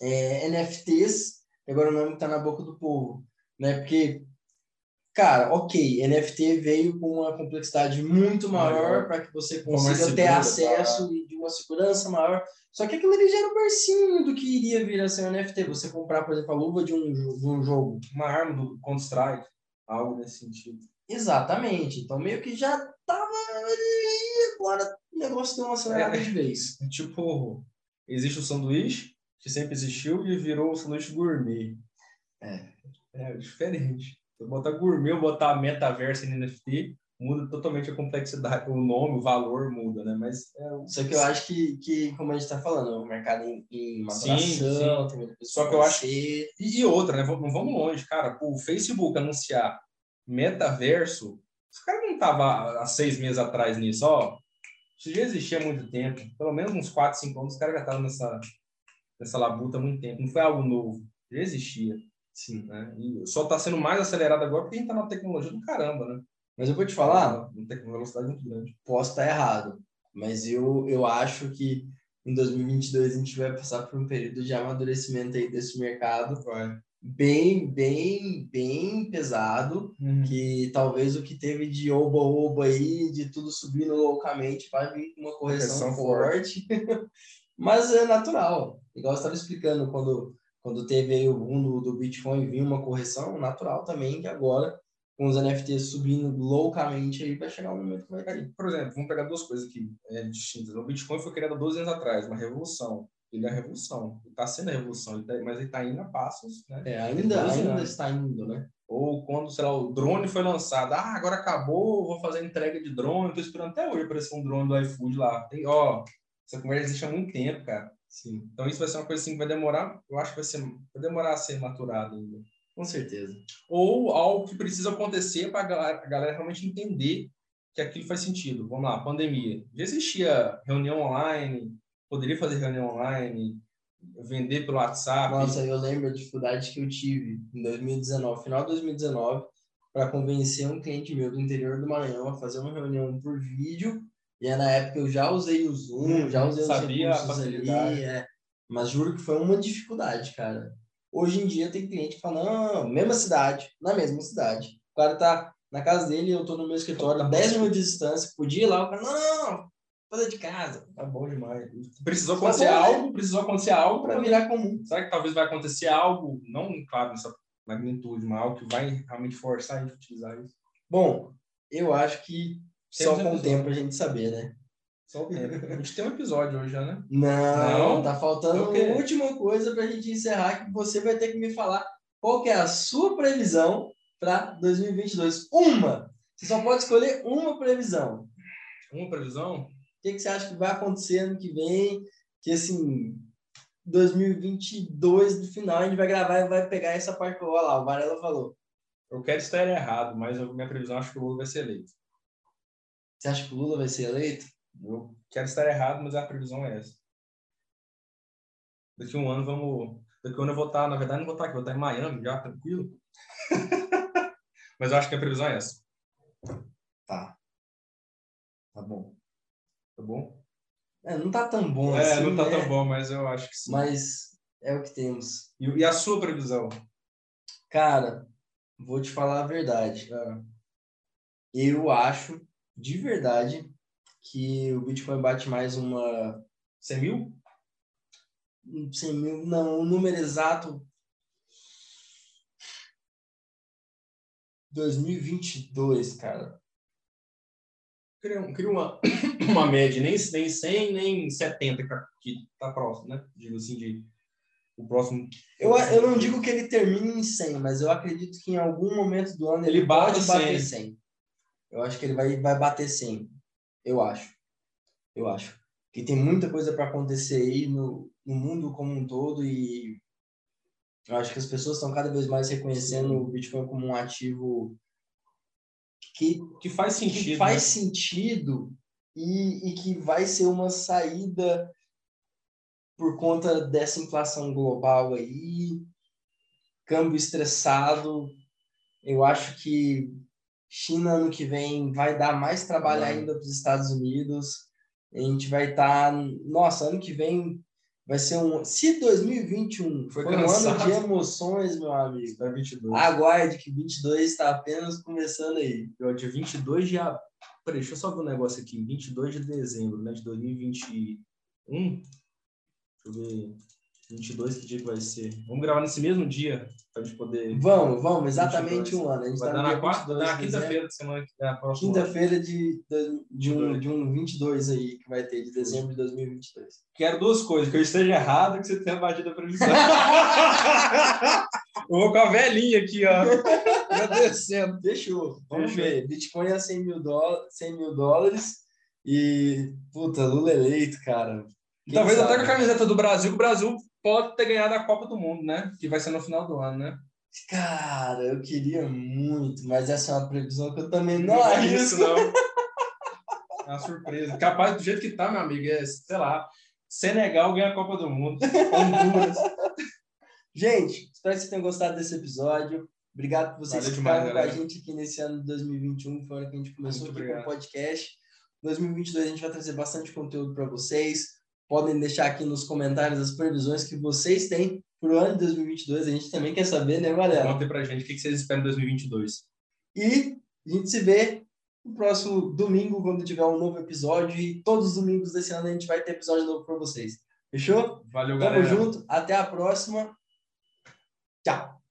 é, NFTs agora o nome está na boca do povo, né? Porque, cara, ok, NFT veio com uma complexidade muito maior para que você consiga ter acesso tá? e de uma segurança maior. Só que aquilo ali já era um bercinho do que iria vir a ser um NFT. Você comprar, por exemplo, a luva de um, de um jogo. Uma arma do Counter-Strike, algo nesse sentido. Exatamente. Então, meio que já tava ali, agora o negócio deu uma acelerada é, de vez. Tipo, existe o sanduíche, que sempre existiu e virou o sanduíche gourmet. É, é diferente. Se botar gourmet, botar metaverso em NFT, muda totalmente a complexidade, o nome, o valor muda, né? Mas é, só que eu acho que, que como a gente está falando, o mercado em, em maturação, sim, sim. tem só que eu acho e, e outra, né? Não vamos longe, cara. O Facebook anunciar metaverso, os caras não tava há seis meses atrás nisso, ó. Isso já existia há muito tempo, pelo menos uns 4, 5 anos, os caras já estavam nessa, nessa labuta há muito tempo. Não foi algo novo, já existia. Sim. Né? E só está sendo mais acelerado agora porque a gente está na tecnologia do caramba, né? Mas eu vou te falar, não tem uma velocidade muito grande. Posso estar errado, mas eu, eu acho que em 2022 a gente vai passar por um período de amadurecimento aí desse mercado vai. Bem, bem, bem pesado, uhum. que talvez o que teve de oba-oba aí, de tudo subindo loucamente, vai vir uma correção, correção forte, mas é natural. Igual você estava explicando, quando, quando teve aí o boom do, do Bitcoin, vinha uma correção, natural também que agora com os NFTs subindo loucamente, aí vai chegar um momento que vai cair. Por exemplo, vamos pegar duas coisas aqui é, distintas. O Bitcoin foi criado há 12 anos atrás, uma revolução. Ele é a revolução, está sendo a revolução, ele tá, mas ele está indo a passos, né? É, ainda, ainda está indo, né? Ou quando, sei lá, o drone foi lançado, ah, agora acabou, vou fazer entrega de drone, estou esperando até hoje aparecer um drone do iFood lá. Tem, ó, essa conversa existe há muito tempo, cara. Sim. Então isso vai ser uma coisa assim que vai demorar, eu acho que vai ser, vai demorar a ser maturado ainda. Com certeza. Ou algo que precisa acontecer para a galera realmente entender que aquilo faz sentido. Vamos lá, pandemia. Já existia reunião online, poderia fazer reunião online, vender pelo WhatsApp. Nossa, eu lembro a dificuldade que eu tive em 2019, final de 2019, para convencer um cliente meu do interior do Maranhão a fazer uma reunião por vídeo. E na época eu já usei o Zoom, já usei Sabia os recursos ali, é, mas juro que foi uma dificuldade, cara. Hoje em dia tem cliente que fala, não, mesma cidade, na mesma cidade. O cara tá na casa dele, eu tô no meu escritório, a 10 minutos de distância, podia ir lá, o cara, não, não, fazer de casa. Tá bom demais. Precisou acontecer tá algo, né? precisou acontecer algo para virar comum. Será que talvez vai acontecer algo, não, claro, nessa magnitude, mas algo que vai realmente forçar a gente a utilizar isso? Bom, eu acho que Temos só com o tempo a gente saber, né? Só o tempo. A gente tem um episódio hoje já, né? Não, não? tá faltando é a última coisa para a gente encerrar, que você vai ter que me falar qual que é a sua previsão para 2022. Uma! Você só pode escolher uma previsão. Uma previsão? O que, que você acha que vai acontecer ano que vem? Que, assim, 2022, no final, a gente vai gravar e vai pegar essa parte que eu lá, o Varela falou. Eu quero estar errado, mas a minha previsão acho que o Lula vai ser eleito. Você acha que o Lula vai ser eleito? Eu quero estar errado, mas a previsão é essa. Daqui um ano vamos. Daqui um ano eu vou estar, na verdade, não vou estar aqui, vou estar em Miami já, tranquilo. mas eu acho que a previsão é essa. Tá. Tá bom. Tá bom? É, não tá tão bom é, assim. não tá né? tão bom, mas eu acho que sim. Mas é o que temos. E, e a sua previsão? Cara, vou te falar a verdade. É. Eu acho, de verdade, que o Bitcoin bate mais uma 100 mil? 100 mil, não, o número exato 2022, cara. Cria, cria uma, uma média, nem, nem 100, nem 70, que tá próximo, né? Digo assim, de o próximo. Eu, eu não digo que ele termine em 100, mas eu acredito que em algum momento do ano ele, ele bate pode bater 100. 100. Eu acho que ele vai, vai bater 100. Eu acho. Eu acho. Que tem muita coisa para acontecer aí no, no mundo como um todo e eu acho que as pessoas estão cada vez mais reconhecendo o Bitcoin como um ativo que, que faz sentido. Que faz né? sentido e, e que vai ser uma saída por conta dessa inflação global aí, câmbio estressado. Eu acho que China ano que vem vai dar mais trabalho ainda para os Estados Unidos. A gente vai estar. Tá, nossa, ano que vem vai ser um. Se 2021 foi, foi um ano de emoções, meu amigo. Tá 22. Aguarde que 22 está apenas começando aí. Eu, dia 22 de. Peraí, deixa eu só ver um negócio aqui. 22 de dezembro né, de 2021. Deixa eu ver. 22, que dia que vai ser? Vamos gravar nesse mesmo dia, pra gente poder... Vamos, vamos, exatamente 22. um ano. A gente Vai tá dar na quarta, 22 na quinta-feira de semana que da próxima. Quinta-feira de, de, de, um, 22. de um 22 aí, que vai ter, de dezembro de 2022. Quero duas coisas, que eu esteja errado e que você tenha batido a previsão. eu vou com a velhinha aqui, ó. Agradecendo. Fechou. Vamos Fechou. ver. Bitcoin a 100 mil, dó 100 mil dólares e, puta, Lula eleito, cara. Quem Talvez até sabe? com a camiseta do Brasil, que o Brasil pode ter ganhado a Copa do Mundo, né? Que vai ser no final do ano, né? Cara, eu queria muito, mas essa é uma previsão que eu também não, é arrisco. isso, não. É uma surpresa. Capaz, do jeito que tá, meu amigo, é, sei lá, Senegal ganha a Copa do Mundo. Honduras. Gente, espero que vocês tenham gostado desse episódio. Obrigado por vocês Valeu que demais, com a gente aqui nesse ano de 2021. Foi o ano que a gente começou Muito aqui obrigado. com o podcast. Em 2022 a gente vai trazer bastante conteúdo para vocês. Podem deixar aqui nos comentários as previsões que vocês têm para o ano de 2022. A gente também quer saber, né, galera? Conta aí pra gente o que vocês esperam em 2022. E a gente se vê no próximo domingo, quando tiver um novo episódio. E todos os domingos desse ano a gente vai ter episódio novo para vocês. Fechou? Valeu, Tamo galera. junto. Até a próxima. Tchau.